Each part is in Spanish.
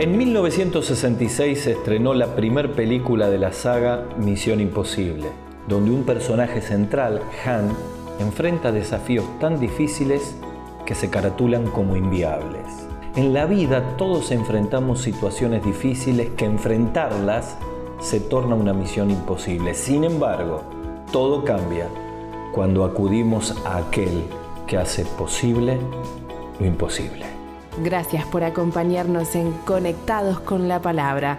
En 1966 se estrenó la primer película de la saga Misión Imposible, donde un personaje central, Han, enfrenta desafíos tan difíciles que se caratulan como inviables. En la vida todos enfrentamos situaciones difíciles que enfrentarlas se torna una misión imposible. Sin embargo, todo cambia cuando acudimos a aquel que hace posible lo imposible. Gracias por acompañarnos en Conectados con la Palabra.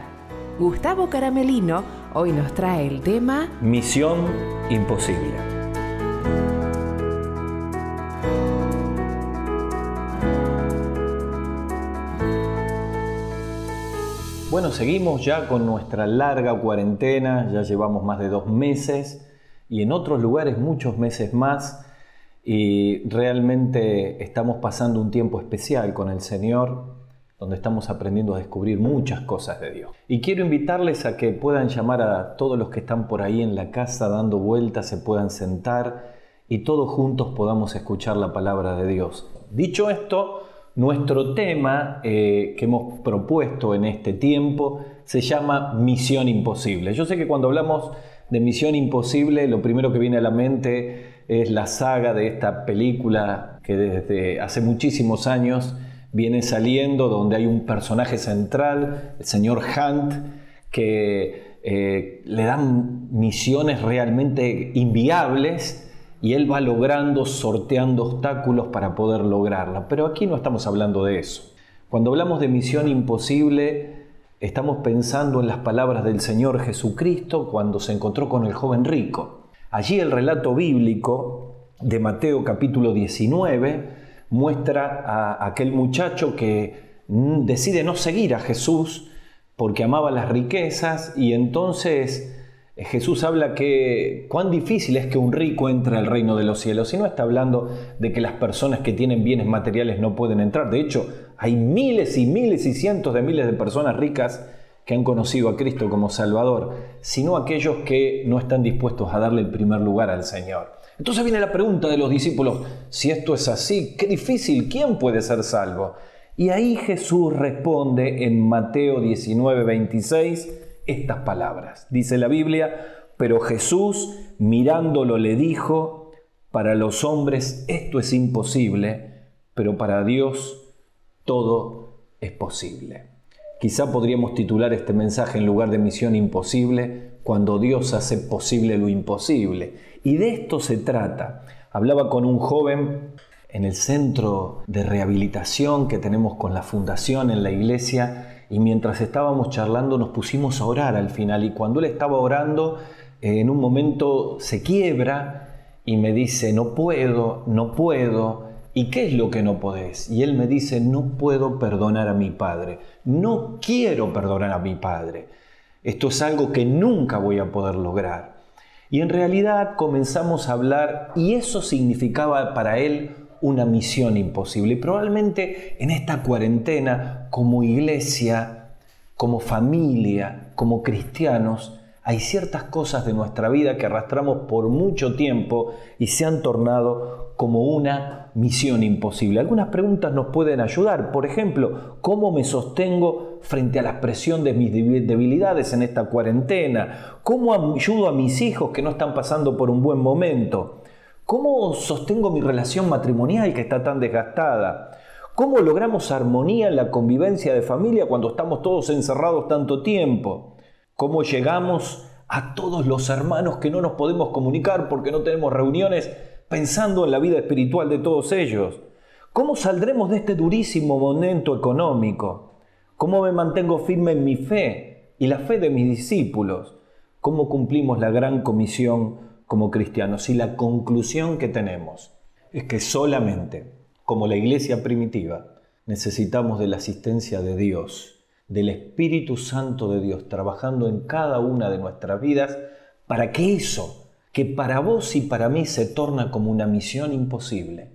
Gustavo Caramelino hoy nos trae el tema Misión Imposible. Bueno, seguimos ya con nuestra larga cuarentena, ya llevamos más de dos meses y en otros lugares muchos meses más y realmente estamos pasando un tiempo especial con el Señor, donde estamos aprendiendo a descubrir muchas cosas de Dios. Y quiero invitarles a que puedan llamar a todos los que están por ahí en la casa dando vueltas, se puedan sentar y todos juntos podamos escuchar la palabra de Dios. Dicho esto, nuestro tema eh, que hemos propuesto en este tiempo se llama Misión Imposible. Yo sé que cuando hablamos de Misión Imposible, lo primero que viene a la mente es la saga de esta película que desde hace muchísimos años viene saliendo, donde hay un personaje central, el señor Hunt, que eh, le dan misiones realmente inviables y él va logrando, sorteando obstáculos para poder lograrla. Pero aquí no estamos hablando de eso. Cuando hablamos de misión imposible, estamos pensando en las palabras del Señor Jesucristo cuando se encontró con el joven rico. Allí el relato bíblico de Mateo capítulo 19 muestra a aquel muchacho que decide no seguir a Jesús porque amaba las riquezas y entonces Jesús habla que cuán difícil es que un rico entre al reino de los cielos y no está hablando de que las personas que tienen bienes materiales no pueden entrar. De hecho, hay miles y miles y cientos de miles de personas ricas que han conocido a Cristo como Salvador, sino aquellos que no están dispuestos a darle el primer lugar al Señor. Entonces viene la pregunta de los discípulos, si esto es así, qué difícil, ¿quién puede ser salvo? Y ahí Jesús responde en Mateo 19, 26 estas palabras. Dice la Biblia, pero Jesús mirándolo le dijo, para los hombres esto es imposible, pero para Dios todo es posible. Quizá podríamos titular este mensaje en lugar de misión imposible, cuando Dios hace posible lo imposible. Y de esto se trata. Hablaba con un joven en el centro de rehabilitación que tenemos con la fundación en la iglesia y mientras estábamos charlando nos pusimos a orar al final y cuando él estaba orando en un momento se quiebra y me dice no puedo, no puedo, ¿Y qué es lo que no podés? Y él me dice, no puedo perdonar a mi padre, no quiero perdonar a mi padre. Esto es algo que nunca voy a poder lograr. Y en realidad comenzamos a hablar y eso significaba para él una misión imposible. Y probablemente en esta cuarentena, como iglesia, como familia, como cristianos, hay ciertas cosas de nuestra vida que arrastramos por mucho tiempo y se han tornado como una misión imposible. Algunas preguntas nos pueden ayudar. Por ejemplo, ¿cómo me sostengo frente a la presión de mis debilidades en esta cuarentena? ¿Cómo ayudo a mis hijos que no están pasando por un buen momento? ¿Cómo sostengo mi relación matrimonial que está tan desgastada? ¿Cómo logramos armonía en la convivencia de familia cuando estamos todos encerrados tanto tiempo? Cómo llegamos a todos los hermanos que no nos podemos comunicar porque no tenemos reuniones pensando en la vida espiritual de todos ellos. ¿Cómo saldremos de este durísimo momento económico? ¿Cómo me mantengo firme en mi fe y la fe de mis discípulos? ¿Cómo cumplimos la gran comisión como cristianos? Y la conclusión que tenemos es que solamente, como la iglesia primitiva, necesitamos de la asistencia de Dios del Espíritu Santo de Dios trabajando en cada una de nuestras vidas para que eso, que para vos y para mí se torna como una misión imposible,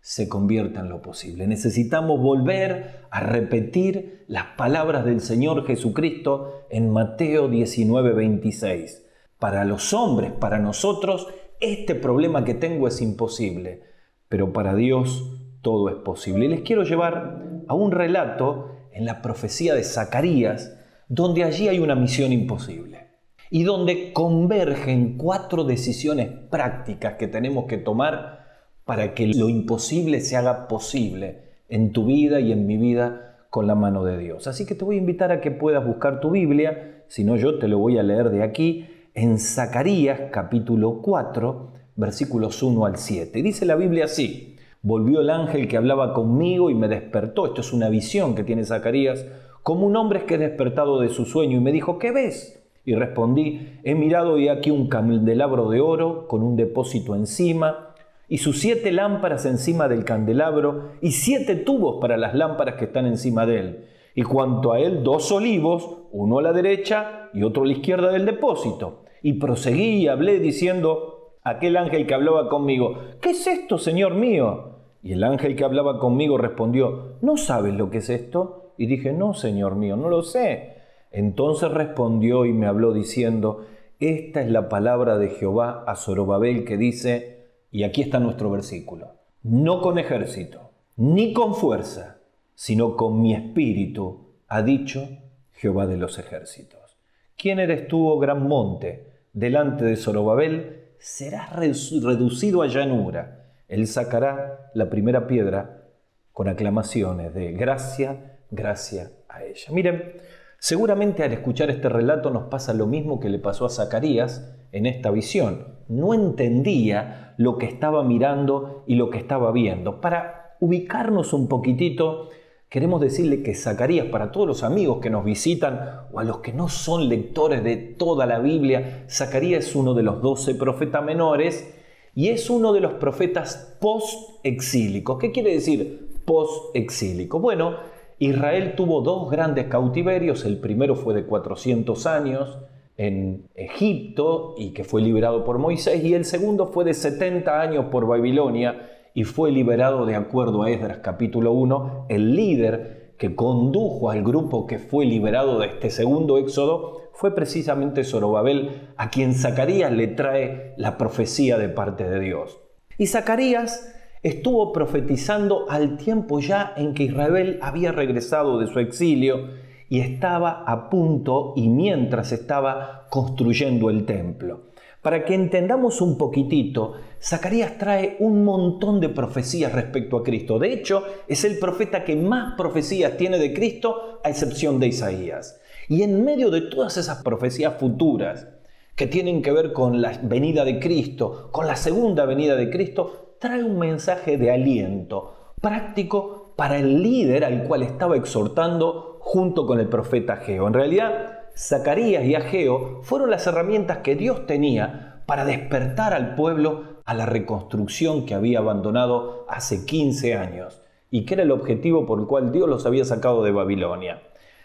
se convierta en lo posible. Necesitamos volver a repetir las palabras del Señor Jesucristo en Mateo 19, 26. Para los hombres, para nosotros, este problema que tengo es imposible, pero para Dios todo es posible. Y les quiero llevar a un relato en la profecía de Zacarías, donde allí hay una misión imposible y donde convergen cuatro decisiones prácticas que tenemos que tomar para que lo imposible se haga posible en tu vida y en mi vida con la mano de Dios. Así que te voy a invitar a que puedas buscar tu Biblia, si no yo te lo voy a leer de aquí, en Zacarías capítulo 4, versículos 1 al 7. Dice la Biblia así, volvió el ángel que hablaba conmigo y me despertó, esto es una visión que tiene Zacarías, como un hombre que es despertado de su sueño y me dijo, ¿qué ves? Y respondí, he mirado y aquí un candelabro de oro con un depósito encima y sus siete lámparas encima del candelabro y siete tubos para las lámparas que están encima de él. Y cuanto a él, dos olivos, uno a la derecha y otro a la izquierda del depósito. Y proseguí y hablé diciendo, aquel ángel que hablaba conmigo, ¿qué es esto, Señor mío? Y el ángel que hablaba conmigo respondió, ¿no sabes lo que es esto? Y dije, no, Señor mío, no lo sé. Entonces respondió y me habló diciendo, esta es la palabra de Jehová a Zorobabel que dice, y aquí está nuestro versículo, no con ejército, ni con fuerza, sino con mi espíritu, ha dicho Jehová de los ejércitos. ¿Quién eres tú, oh gran monte? Delante de Zorobabel serás reducido a llanura. Él sacará la primera piedra con aclamaciones de gracia, gracia a ella. Miren, Seguramente al escuchar este relato nos pasa lo mismo que le pasó a Zacarías en esta visión. No entendía lo que estaba mirando y lo que estaba viendo. Para ubicarnos un poquitito, queremos decirle que Zacarías, para todos los amigos que nos visitan o a los que no son lectores de toda la Biblia, Zacarías es uno de los doce profetas menores y es uno de los profetas post-exílicos. ¿Qué quiere decir post-exílico? Bueno, Israel tuvo dos grandes cautiverios, el primero fue de 400 años en Egipto y que fue liberado por Moisés, y el segundo fue de 70 años por Babilonia y fue liberado de acuerdo a Esdras capítulo 1, el líder que condujo al grupo que fue liberado de este segundo éxodo fue precisamente Zorobabel, a quien Zacarías le trae la profecía de parte de Dios. Y Zacarías estuvo profetizando al tiempo ya en que Israel había regresado de su exilio y estaba a punto y mientras estaba construyendo el templo. Para que entendamos un poquitito, Zacarías trae un montón de profecías respecto a Cristo. De hecho, es el profeta que más profecías tiene de Cristo, a excepción de Isaías. Y en medio de todas esas profecías futuras que tienen que ver con la venida de Cristo, con la segunda venida de Cristo, trae un mensaje de aliento práctico para el líder al cual estaba exhortando junto con el profeta Ageo. En realidad, Zacarías y Ageo fueron las herramientas que Dios tenía para despertar al pueblo a la reconstrucción que había abandonado hace 15 años y que era el objetivo por el cual Dios los había sacado de Babilonia.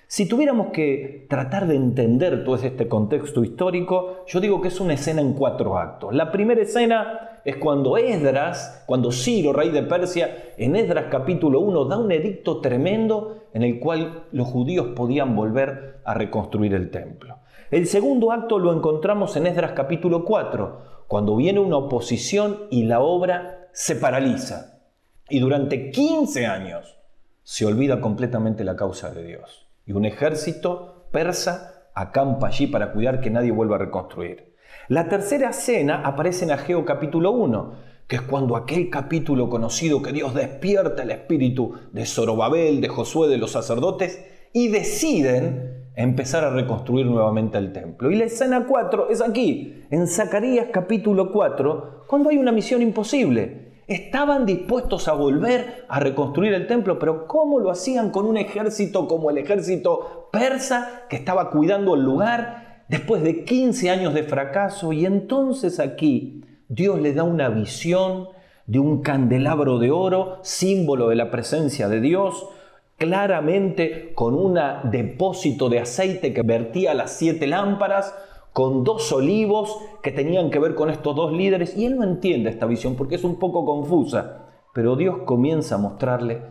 Si tuviéramos que tratar de entender todo este contexto histórico, yo digo que es una escena en cuatro actos. La primera escena es cuando Esdras, cuando Ciro, rey de Persia, en Esdras capítulo 1 da un edicto tremendo en el cual los judíos podían volver a reconstruir el templo. El segundo acto lo encontramos en Esdras capítulo 4, cuando viene una oposición y la obra se paraliza. Y durante 15 años se olvida completamente la causa de Dios y un ejército persa acampa allí para cuidar que nadie vuelva a reconstruir. La tercera cena aparece en Ageo capítulo 1, que es cuando aquel capítulo conocido que Dios despierta el espíritu de Zorobabel, de Josué, de los sacerdotes, y deciden empezar a reconstruir nuevamente el templo. Y la escena 4 es aquí, en Zacarías capítulo 4, cuando hay una misión imposible. Estaban dispuestos a volver a reconstruir el templo, pero ¿cómo lo hacían con un ejército como el ejército persa que estaba cuidando el lugar después de 15 años de fracaso? Y entonces aquí Dios les da una visión de un candelabro de oro, símbolo de la presencia de Dios, claramente con un depósito de aceite que vertía las siete lámparas, con dos olivos que tenían que ver con estos dos líderes, y él no entiende esta visión porque es un poco confusa, pero Dios comienza a mostrarle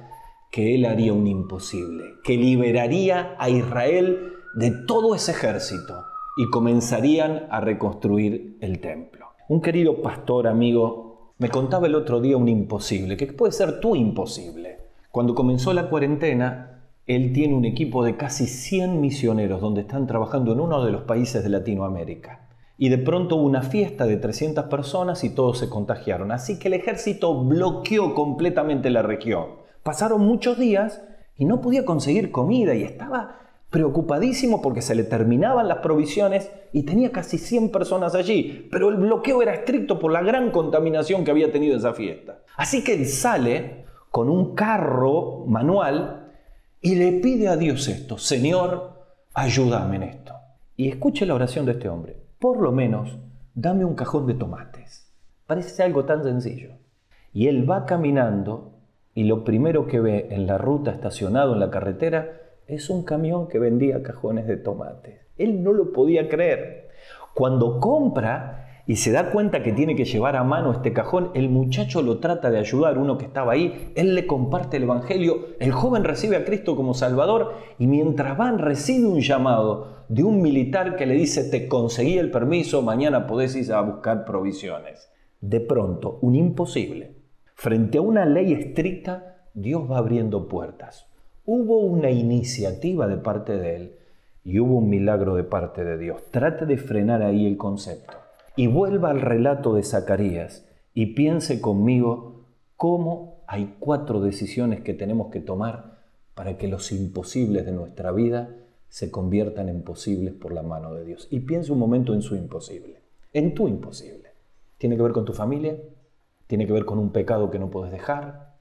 que él haría un imposible, que liberaría a Israel de todo ese ejército y comenzarían a reconstruir el templo. Un querido pastor amigo me contaba el otro día un imposible, que puede ser tu imposible. Cuando comenzó la cuarentena, Él tiene un equipo de casi 100 misioneros donde están trabajando en uno de los países de Latinoamérica. Y de pronto hubo una fiesta de 300 personas y todos se contagiaron. Así que el ejército bloqueó completamente la región. Pasaron muchos días y no podía conseguir comida y estaba preocupadísimo porque se le terminaban las provisiones y tenía casi 100 personas allí, pero el bloqueo era estricto por la gran contaminación que había tenido esa fiesta. Así que él sale con un carro manual y le pide a Dios esto, Señor, ayúdame en esto. Y escuche la oración de este hombre por lo menos dame un cajón de tomates. Parece algo tan sencillo. Y él va caminando y lo primero que ve en la ruta estacionado en la carretera es un camión que vendía cajones de tomates. Él no lo podía creer. Cuando compra y se da cuenta que tiene que llevar a mano este cajón, el muchacho lo trata de ayudar, uno que estaba ahí, él le comparte el Evangelio, el joven recibe a Cristo como Salvador y mientras van recibe un llamado de un militar que le dice, te conseguí el permiso, mañana podés ir a buscar provisiones. De pronto, un imposible. Frente a una ley estricta, Dios va abriendo puertas. Hubo una iniciativa de parte de Él y hubo un milagro de parte de Dios. Trate de frenar ahí el concepto y vuelva al relato de Zacarías y piense conmigo cómo hay cuatro decisiones que tenemos que tomar para que los imposibles de nuestra vida se conviertan en posibles por la mano de Dios. Y piense un momento en su imposible, en tu imposible. Tiene que ver con tu familia, tiene que ver con un pecado que no puedes dejar,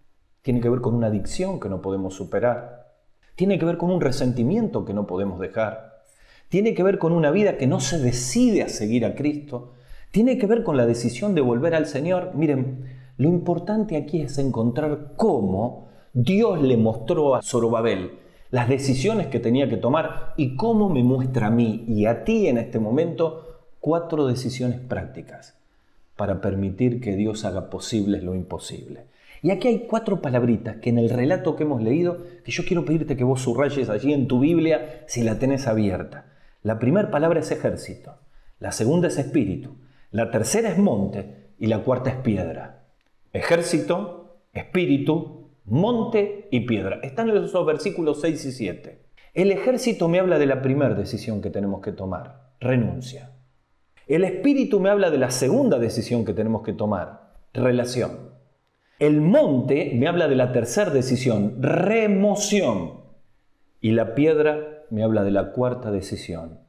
tiene que ver con una adicción que no podemos superar, tiene que ver con un resentimiento que no podemos dejar, tiene que ver con una vida que no se decide a seguir a Cristo tiene que ver con la decisión de volver al Señor. Miren, lo importante aquí es encontrar cómo Dios le mostró a Zorobabel las decisiones que tenía que tomar y cómo me muestra a mí y a ti en este momento cuatro decisiones prácticas para permitir que Dios haga posible lo imposible. Y aquí hay cuatro palabritas que en el relato que hemos leído, que yo quiero pedirte que vos subrayes allí en tu Biblia si la tenés abierta. La primera palabra es ejército, la segunda es espíritu, la tercera es monte y la cuarta es piedra. Ejército, espíritu, monte y piedra. Están en esos versículos 6 y 7. El ejército me habla de la primera decisión que tenemos que tomar, renuncia. El espíritu me habla de la segunda decisión que tenemos que tomar, relación. El monte me habla de la tercera decisión, remoción. Y la piedra me habla de la cuarta decisión,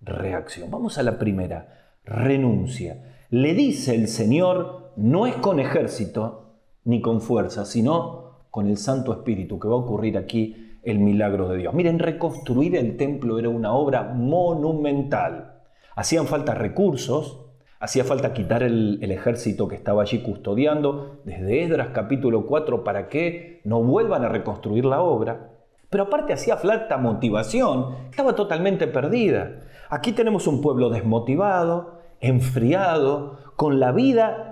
reacción. Vamos a la primera, renuncia. Le dice el Señor, no es con ejército ni con fuerza, sino con el Santo Espíritu, que va a ocurrir aquí el milagro de Dios. Miren, reconstruir el templo era una obra monumental. Hacían falta recursos, hacía falta quitar el, ejército que estaba allí custodiando, desde Esdras capítulo 4, para que no vuelvan a reconstruir la obra. Pero aparte hacía falta motivación, estaba totalmente perdida. Aquí tenemos un pueblo desmotivado, enfriado, con la vida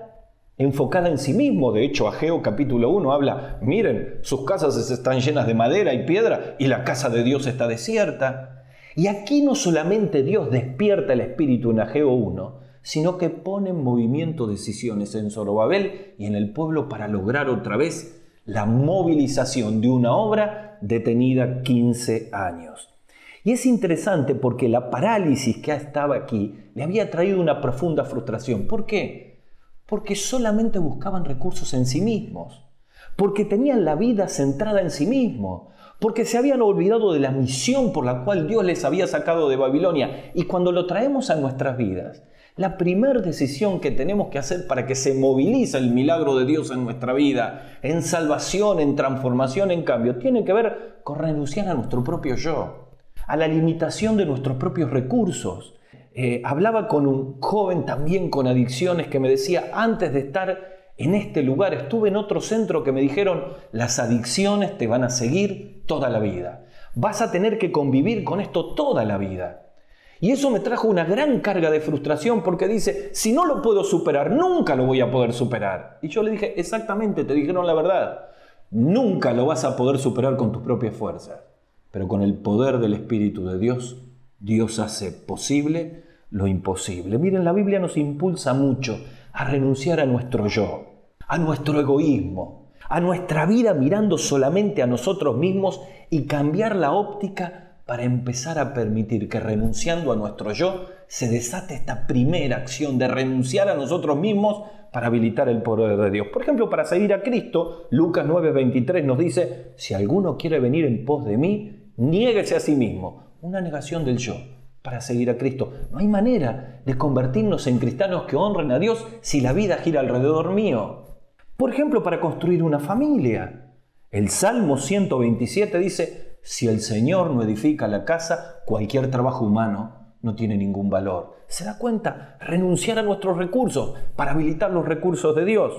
enfocada en sí mismo. De hecho, Ageo capítulo 1 habla, miren, sus casas están llenas de madera y piedra y la casa de Dios está desierta. Y aquí no solamente Dios despierta el espíritu en Ageo 1, sino que pone en movimiento decisiones en Zorobabel y en el pueblo para lograr otra vez la movilización de una obra detenida 15 años. Y es interesante porque la parálisis que estaba aquí le había traído una profunda frustración. ¿Por qué? Porque solamente buscaban recursos en sí mismos, porque tenían la vida centrada en sí mismos, porque se habían olvidado de la misión por la cual Dios les había sacado de Babilonia. Y cuando lo traemos a nuestras vidas, la primera decisión que tenemos que hacer para que se movilice el milagro de Dios en nuestra vida, en salvación, en transformación, en cambio, tiene que ver con renunciar a nuestro propio yo a la limitación de nuestros propios recursos. Eh, hablaba con un joven también con adicciones que me decía, antes de estar en este lugar, estuve en otro centro que me dijeron, las adicciones te van a seguir toda la vida. Vas a tener que convivir con esto toda la vida. Y eso me trajo una gran carga de frustración porque dice, si no lo puedo superar, nunca lo voy a poder superar. Y yo le dije, exactamente, te dijeron la verdad. Nunca lo vas a poder superar con tus propias fuerzas. Pero con el poder del Espíritu de Dios, Dios hace posible lo imposible. Miren, la Biblia nos impulsa mucho a renunciar a nuestro yo, a nuestro egoísmo, a nuestra vida mirando solamente a nosotros mismos y cambiar la óptica para empezar a permitir que renunciando a nuestro yo se desate esta primera acción de renunciar a nosotros mismos para habilitar el poder de Dios. Por ejemplo, para seguir a Cristo, Lucas 9:23 nos dice, si alguno quiere venir en pos de mí, niéguese a sí mismo. Una negación del yo para seguir a Cristo. No hay manera de convertirnos en cristianos que honren a Dios si la vida gira alrededor mío. Por ejemplo, para construir una familia. El Salmo 127 dice, si el Señor no edifica la casa, cualquier trabajo humano no tiene ningún valor. ¿Se da cuenta? Renunciar a nuestros recursos para habilitar los recursos de Dios.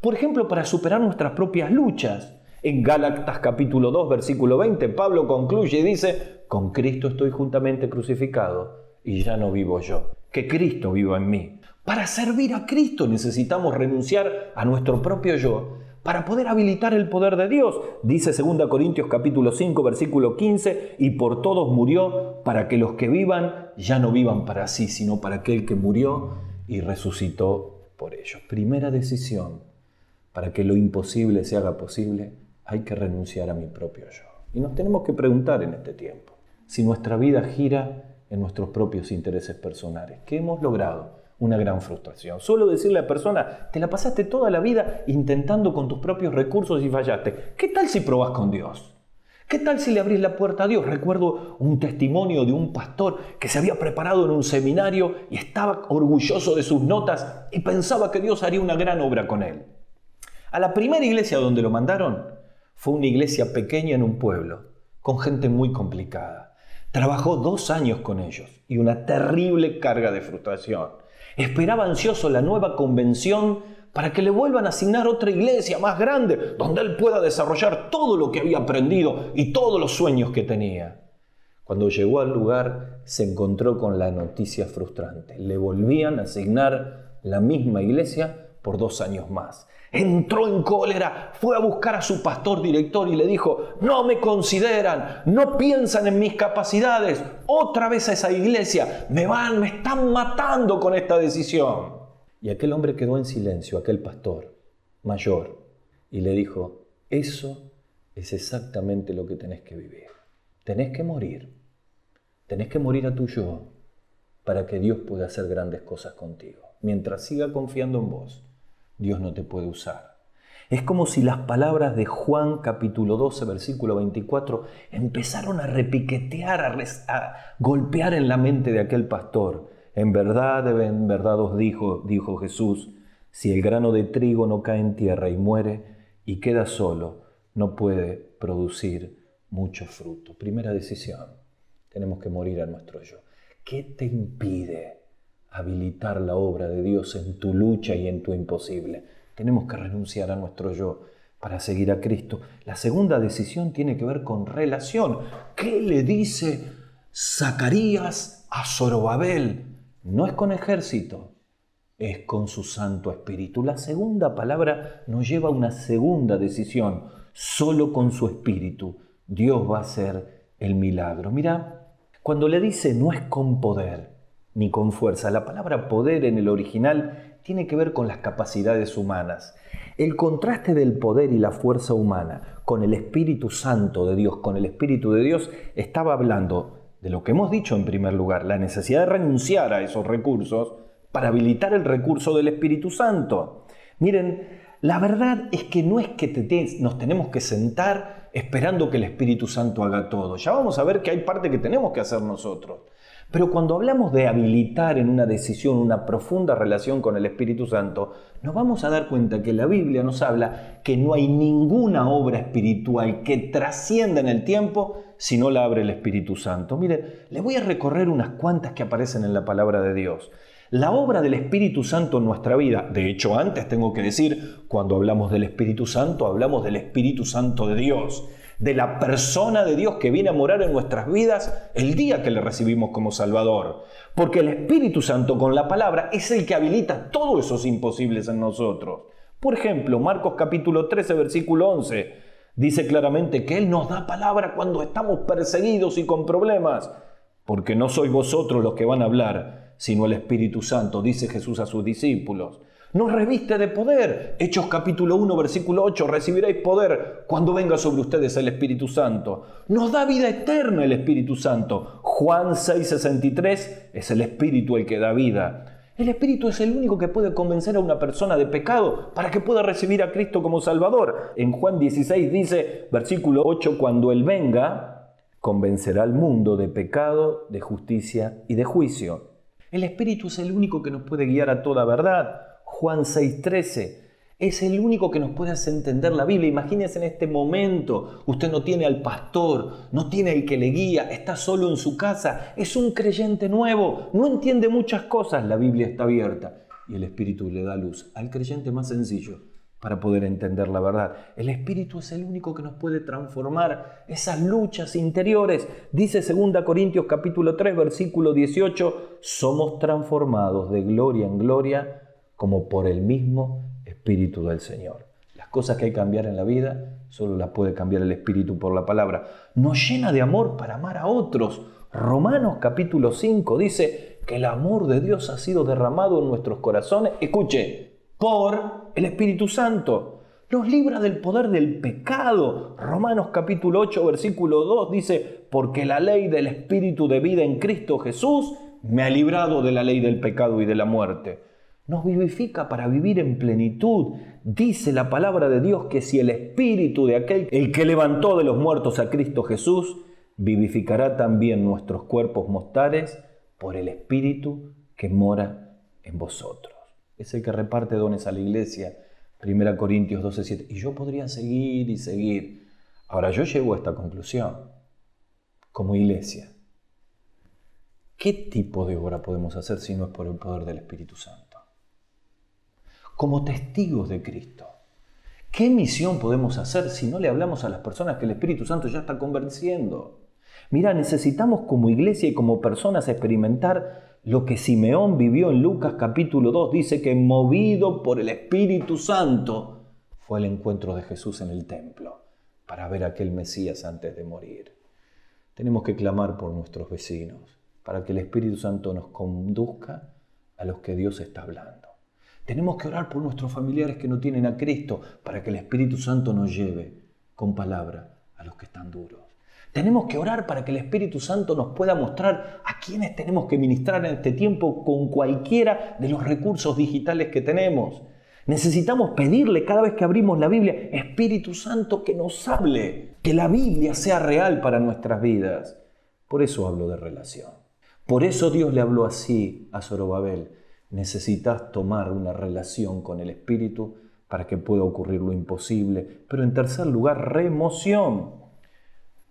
Por ejemplo, para superar nuestras propias luchas. En Gálatas capítulo 2, versículo 20, Pablo concluye y dice, con Cristo estoy juntamente crucificado y ya no vivo yo, que Cristo viva en mí. Para servir a Cristo necesitamos renunciar a nuestro propio yo para poder habilitar el poder de Dios. Dice 2 Corintios capítulo 5 versículo 15, y por todos murió para que los que vivan ya no vivan para sí, sino para aquel que murió y resucitó por ellos. Primera decisión, para que lo imposible se haga posible, hay que renunciar a mi propio yo. Y nos tenemos que preguntar en este tiempo si nuestra vida gira en nuestros propios intereses personales. ¿Qué hemos logrado? Una gran frustración. Solo decirle a la persona, te la pasaste toda la vida intentando con tus propios recursos y fallaste. ¿Qué tal si probás con Dios? ¿Qué tal si le abrís la puerta a Dios? Recuerdo un testimonio de un pastor que se había preparado en un seminario y estaba orgulloso de sus notas y pensaba que Dios haría una gran obra con él. A la primera iglesia donde lo mandaron fue una iglesia pequeña en un pueblo, con gente muy complicada. Trabajó dos años con ellos y una terrible carga de frustración. Esperaba ansioso la nueva convención para que le vuelvan a asignar otra iglesia más grande, donde él pueda desarrollar todo lo que había aprendido y todos los sueños que tenía. Cuando llegó al lugar se encontró con la noticia frustrante. Le volvían a asignar la misma iglesia por dos años más entró en cólera, fue a buscar a su pastor director y le dijo, no me consideran, no piensan en mis capacidades, otra vez a esa iglesia, me van, me están matando con esta decisión. Y aquel hombre quedó en silencio, aquel pastor mayor, y le dijo, eso es exactamente lo que tenés que vivir. Tenés que morir. Tenés que morir a tu yo para que Dios pueda hacer grandes cosas contigo. Mientras siga confiando en vos, Dios no te puede usar. Es como si las palabras de Juan capítulo 12, versículo 24, empezaron a repiquetear, a, golpear en la mente de aquel pastor. En verdad, en verdad os dijo, dijo Jesús, si el grano de trigo no cae en tierra y muere y queda solo, no puede producir mucho fruto. Primera decisión, tenemos que morir a nuestro yo. ¿Qué te impide habilitar la obra de Dios en tu lucha y en tu imposible. Tenemos que renunciar a nuestro yo para seguir a Cristo. La segunda decisión tiene que ver con relación. ¿Qué le dice Zacarías a Zorobabel? No es con ejército, es con su Santo Espíritu. La segunda palabra nos lleva a una segunda decisión. Solo con su Espíritu Dios va a hacer el milagro. Mira, cuando le dice no es con poder, ni con fuerza. La palabra poder en el original tiene que ver con las capacidades humanas. El contraste del poder y la fuerza humana con el Espíritu Santo de Dios, con el Espíritu de Dios, estaba hablando de lo que hemos dicho en primer lugar, la necesidad de renunciar a esos recursos para habilitar el recurso del Espíritu Santo. Miren, la verdad es que no es que nos tenemos que sentar esperando que el Espíritu Santo haga todo. Ya vamos a ver que hay parte que tenemos que hacer nosotros. Pero cuando hablamos de habilitar en una decisión una profunda relación con el Espíritu Santo, nos vamos a dar cuenta que la Biblia nos habla que no hay ninguna obra espiritual que trascienda en el tiempo si no la abre el Espíritu Santo. Mire, le voy a recorrer unas cuantas que aparecen en la palabra de Dios. La obra del Espíritu Santo en nuestra vida, de hecho antes tengo que decir, cuando hablamos del Espíritu Santo, hablamos del Espíritu Santo de Dios de la persona de Dios que viene a morar en nuestras vidas el día que le recibimos como Salvador. Porque el Espíritu Santo con la palabra es el que habilita todos esos imposibles en nosotros. Por ejemplo, Marcos capítulo 13, versículo 11, dice claramente que Él nos da palabra cuando estamos perseguidos y con problemas. Porque no sois vosotros los que van a hablar, sino el Espíritu Santo, dice Jesús a sus discípulos. Nos reviste de poder. Hechos capítulo 1, versículo 8, recibiréis poder cuando venga sobre ustedes el Espíritu Santo. Nos da vida eterna el Espíritu Santo. Juan 6, 63 es el Espíritu el que da vida. El Espíritu es el único que puede convencer a una persona de pecado para que pueda recibir a Cristo como Salvador. En Juan 16 dice, versículo 8, cuando Él venga, convencerá al mundo de pecado, de justicia y de juicio. El Espíritu es el único que nos puede guiar a toda verdad. Juan 6:13 es el único que nos puede hacer entender la Biblia. Imagínense en este momento, usted no tiene al pastor, no tiene el que le guía, está solo en su casa, es un creyente nuevo, no entiende muchas cosas, la Biblia está abierta y el Espíritu le da luz al creyente más sencillo para poder entender la verdad. El Espíritu es el único que nos puede transformar esas luchas interiores. Dice 2 Corintios capítulo 3 versículo 18, somos transformados de gloria en gloria como por el mismo Espíritu del Señor. Las cosas que hay que cambiar en la vida solo las puede cambiar el Espíritu por la palabra. Nos llena de amor para amar a otros. Romanos capítulo 5 dice que el amor de Dios ha sido derramado en nuestros corazones, escuche, por el Espíritu Santo. Nos libra del poder del pecado. Romanos capítulo 8 versículo 2 dice, porque la ley del Espíritu de vida en Cristo Jesús me ha librado de la ley del pecado y de la muerte nos vivifica para vivir en plenitud. Dice la palabra de Dios que si el espíritu de aquel, el que levantó de los muertos a Cristo Jesús, vivificará también nuestros cuerpos mortales por el espíritu que mora en vosotros. Es el que reparte dones a la iglesia. 1 Corintios 12:7. Y yo podría seguir y seguir. Ahora yo llego a esta conclusión. Como iglesia, ¿qué tipo de obra podemos hacer si no es por el poder del Espíritu Santo? Como testigos de Cristo. ¿Qué misión podemos hacer si no le hablamos a las personas que el Espíritu Santo ya está convenciendo? Mira, necesitamos como iglesia y como personas experimentar lo que Simeón vivió en Lucas capítulo 2. Dice que movido por el Espíritu Santo fue el encuentro de Jesús en el templo para ver aquel Mesías antes de morir. Tenemos que clamar por nuestros vecinos para que el Espíritu Santo nos conduzca a los que Dios está hablando. Tenemos que orar por nuestros familiares que no tienen a Cristo para que el Espíritu Santo nos lleve con palabra a los que están duros. Tenemos que orar para que el Espíritu Santo nos pueda mostrar a quienes tenemos que ministrar en este tiempo con cualquiera de los recursos digitales que tenemos. Necesitamos pedirle cada vez que abrimos la Biblia, Espíritu Santo, que nos hable, que la Biblia sea real para nuestras vidas. Por eso hablo de relación. Por eso Dios le habló así a Zorobabel necesitas tomar una relación con el Espíritu para que pueda ocurrir lo imposible. Pero en tercer lugar, remoción.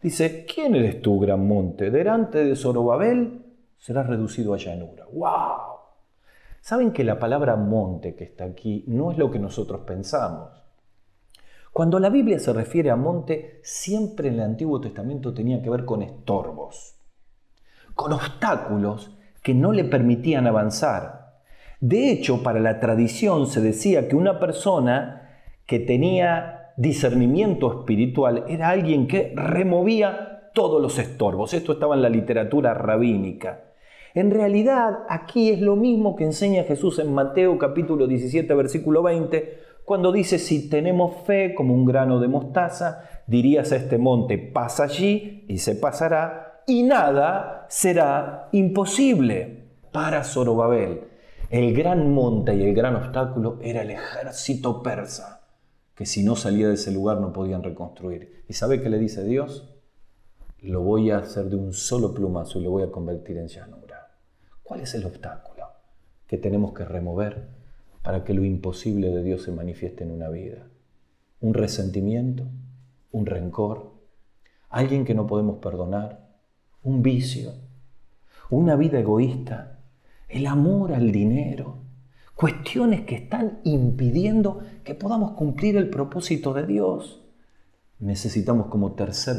Dice, ¿quién eres tú, gran monte? Delante de Zorobabel serás reducido a llanura. ¡Wow! Saben que la palabra monte que está aquí no es lo que nosotros pensamos. Cuando la Biblia se refiere a monte, siempre en el Antiguo Testamento tenía que ver con estorbos, con obstáculos que no le permitían avanzar. De hecho, para la tradición se decía que una persona que tenía discernimiento espiritual era alguien que removía todos los estorbos. Esto estaba en la literatura rabínica. En realidad, aquí es lo mismo que enseña Jesús en Mateo capítulo 17, versículo 20, cuando dice, si tenemos fe como un grano de mostaza, dirías a este monte, pasa allí y se pasará, y nada será imposible para Zorobabel. El gran monte y el gran obstáculo era el ejército persa, que si no salía de ese lugar no podían reconstruir. ¿Y sabe qué le dice Dios? Lo voy a hacer de un solo plumazo y lo voy a convertir en llanura. ¿Cuál es el obstáculo que tenemos que remover para que lo imposible de Dios se manifieste en una vida? ¿Un resentimiento? ¿Un rencor? ¿Alguien que no podemos perdonar? ¿Un vicio? ¿Una vida egoísta? El amor al dinero, cuestiones que están impidiendo que podamos cumplir el propósito de Dios. Necesitamos como tercer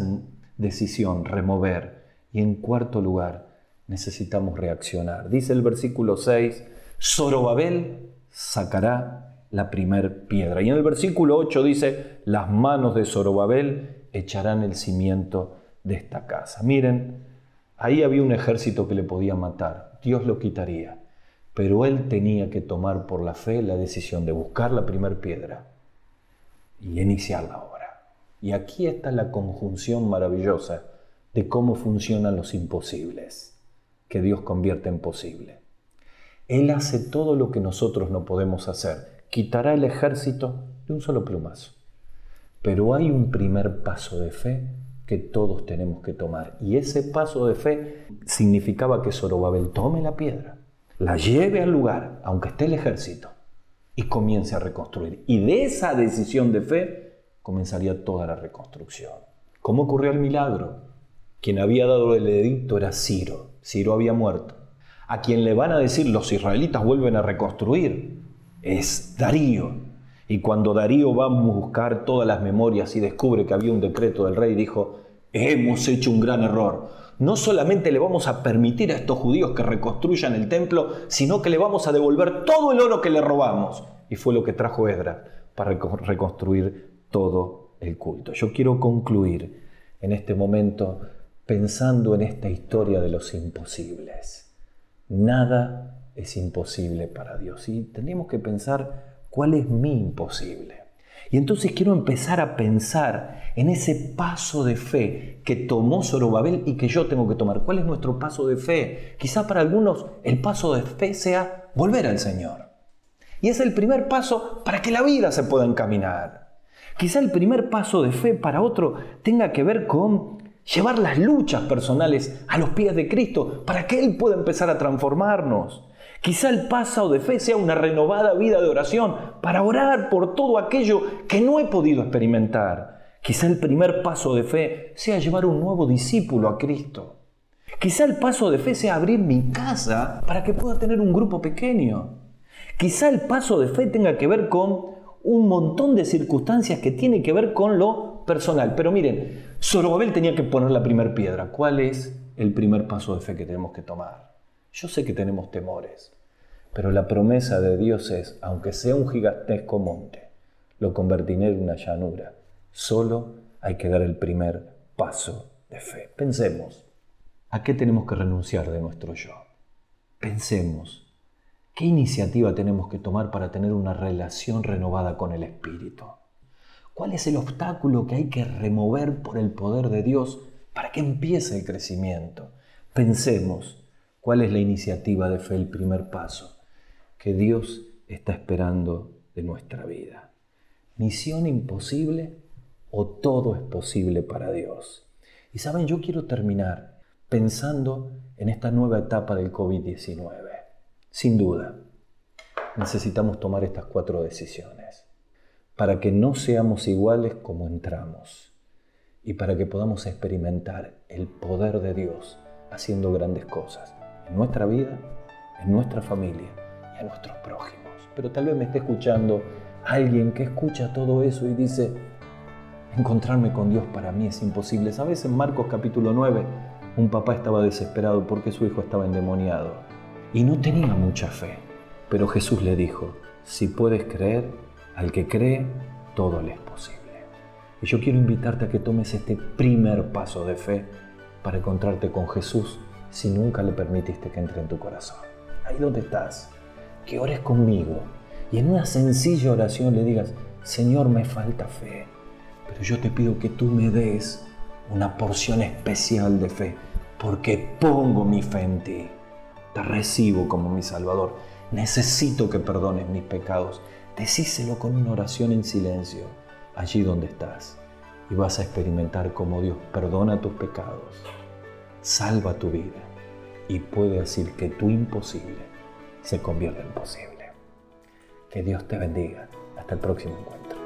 decisión remover y en cuarto lugar necesitamos reaccionar. Dice el versículo 6, Zorobabel sacará la primer piedra. Y en el versículo 8 dice, las manos de Zorobabel echarán el cimiento de esta casa. Miren, ahí había un ejército que le podía matar. Dios lo quitaría. Pero él tenía que tomar por la fe la decisión de buscar la primera piedra y iniciar la obra. Y aquí está la conjunción maravillosa de cómo funcionan los imposibles, que Dios convierte en posible. Él hace todo lo que nosotros no podemos hacer. Quitará el ejército de un solo plumazo. Pero hay un primer paso de fe que todos tenemos que tomar. Y ese paso de fe significaba que Zorobabel tome la piedra, la lleve al lugar, aunque esté el ejército, y comience a reconstruir. Y de esa decisión de fe comenzaría toda la reconstrucción. ¿Cómo ocurrió el milagro? Quien había dado el edicto era Ciro. Ciro había muerto. A quien le van a decir los israelitas vuelven a reconstruir es Darío. Y cuando Darío va a buscar todas las memorias y descubre que había un decreto del rey, dijo, hemos hecho un gran error. No solamente le vamos a permitir a estos judíos que reconstruyan el templo, sino que le vamos a devolver todo el oro que le robamos. Y fue lo que trajo Edra para reconstruir todo el culto. Yo quiero concluir en este momento pensando en esta historia de los imposibles. Nada es imposible para Dios y tenemos que pensar cuál es mi imposible. Y entonces quiero empezar a pensar en ese paso de fe que tomó Zorobabel y que yo tengo que tomar. ¿Cuál es nuestro paso de fe? Quizá para algunos el paso de fe sea volver al Señor. Y es el primer paso para que la vida se pueda encaminar. Quizá el primer paso de fe para otro tenga que ver con llevar las luchas personales a los pies de Cristo para que Él pueda empezar a transformarnos. Quizá el paso de fe sea una renovada vida de oración para orar por todo aquello que no he podido experimentar. Quizá el primer paso de fe sea llevar un nuevo discípulo a Cristo. Quizá el paso de fe sea abrir mi casa para que pueda tener un grupo pequeño. Quizá el paso de fe tenga que ver con un montón de circunstancias que tienen que ver con lo personal. Pero miren, Zorobabel tenía que poner la primera piedra. ¿Cuál es el primer paso de fe que tenemos que tomar? Yo sé que tenemos temores, pero la promesa de Dios es, aunque sea un gigantesco monte, lo convertiré en una llanura. Solo hay que dar el primer paso de fe. Pensemos, ¿a qué tenemos que renunciar de nuestro yo? Pensemos, ¿Qué iniciativa tenemos que tomar para tener una relación renovada con el Espíritu? ¿Cuál es el obstáculo que hay que remover por el poder de Dios para que empiece el crecimiento? Pensemos, ¿cuál es la iniciativa de fe, el primer paso que Dios está esperando de nuestra vida? ¿Misión imposible o todo es posible para Dios? Y saben, yo quiero terminar pensando en esta nueva etapa del COVID-19. Sin duda, necesitamos tomar estas cuatro decisiones para que no seamos iguales como entramos y para que podamos experimentar el poder de Dios haciendo grandes cosas en nuestra vida, en nuestra familia y en nuestros prójimos. Pero tal vez me esté escuchando alguien que escucha todo eso y dice, encontrarme con Dios para mí es imposible. ¿Sabes? En Marcos capítulo 9, un papá estaba desesperado porque su hijo estaba endemoniado y no tenía mucha fe. Pero Jesús le dijo, si puedes creer, al que cree, todo le es posible. Y yo quiero invitarte a que tomes este primer paso de fe para encontrarte con Jesús si nunca le permitiste que entre en tu corazón. Ahí donde estás, que ores conmigo y en una sencilla oración le digas, Señor, me falta fe, pero yo te pido que tú me des una porción especial de fe, porque pongo mi fe en ti te recibo como mi Salvador, necesito que perdones mis pecados. Decíselo con una oración en silencio, allí donde estás, y vas a experimentar cómo Dios perdona tus pecados, salva tu vida y puede decir que tu imposible se convierta en posible. Que Dios te bendiga. Hasta el próximo encuentro.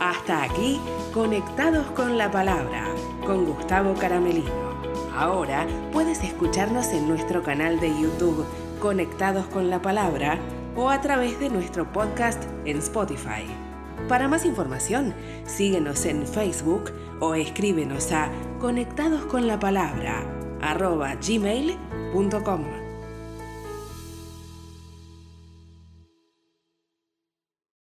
Hasta aquí, conectados con la palabra, con Gustavo Caramelino. Ahora puedes escucharnos en nuestro canal de YouTube Conectados con la Palabra o a través de nuestro podcast en Spotify. Para más información, síguenos en Facebook o escríbenos a conectadosconlapalabra arroba gmail.com.